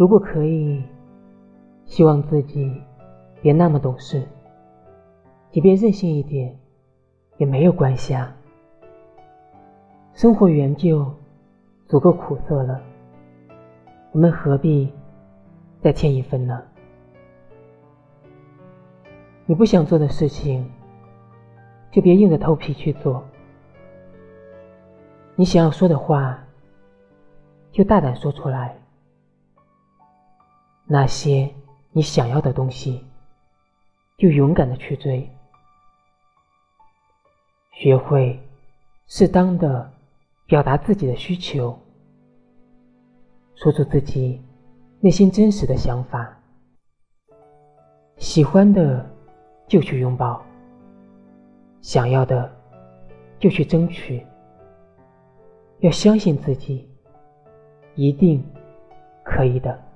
如果可以，希望自己别那么懂事，即便任性一点也没有关系啊。生活原就足够苦涩了，我们何必再添一分呢？你不想做的事情，就别硬着头皮去做；你想要说的话，就大胆说出来。那些你想要的东西，就勇敢的去追。学会适当的表达自己的需求，说出自己内心真实的想法。喜欢的就去拥抱，想要的就去争取。要相信自己，一定可以的。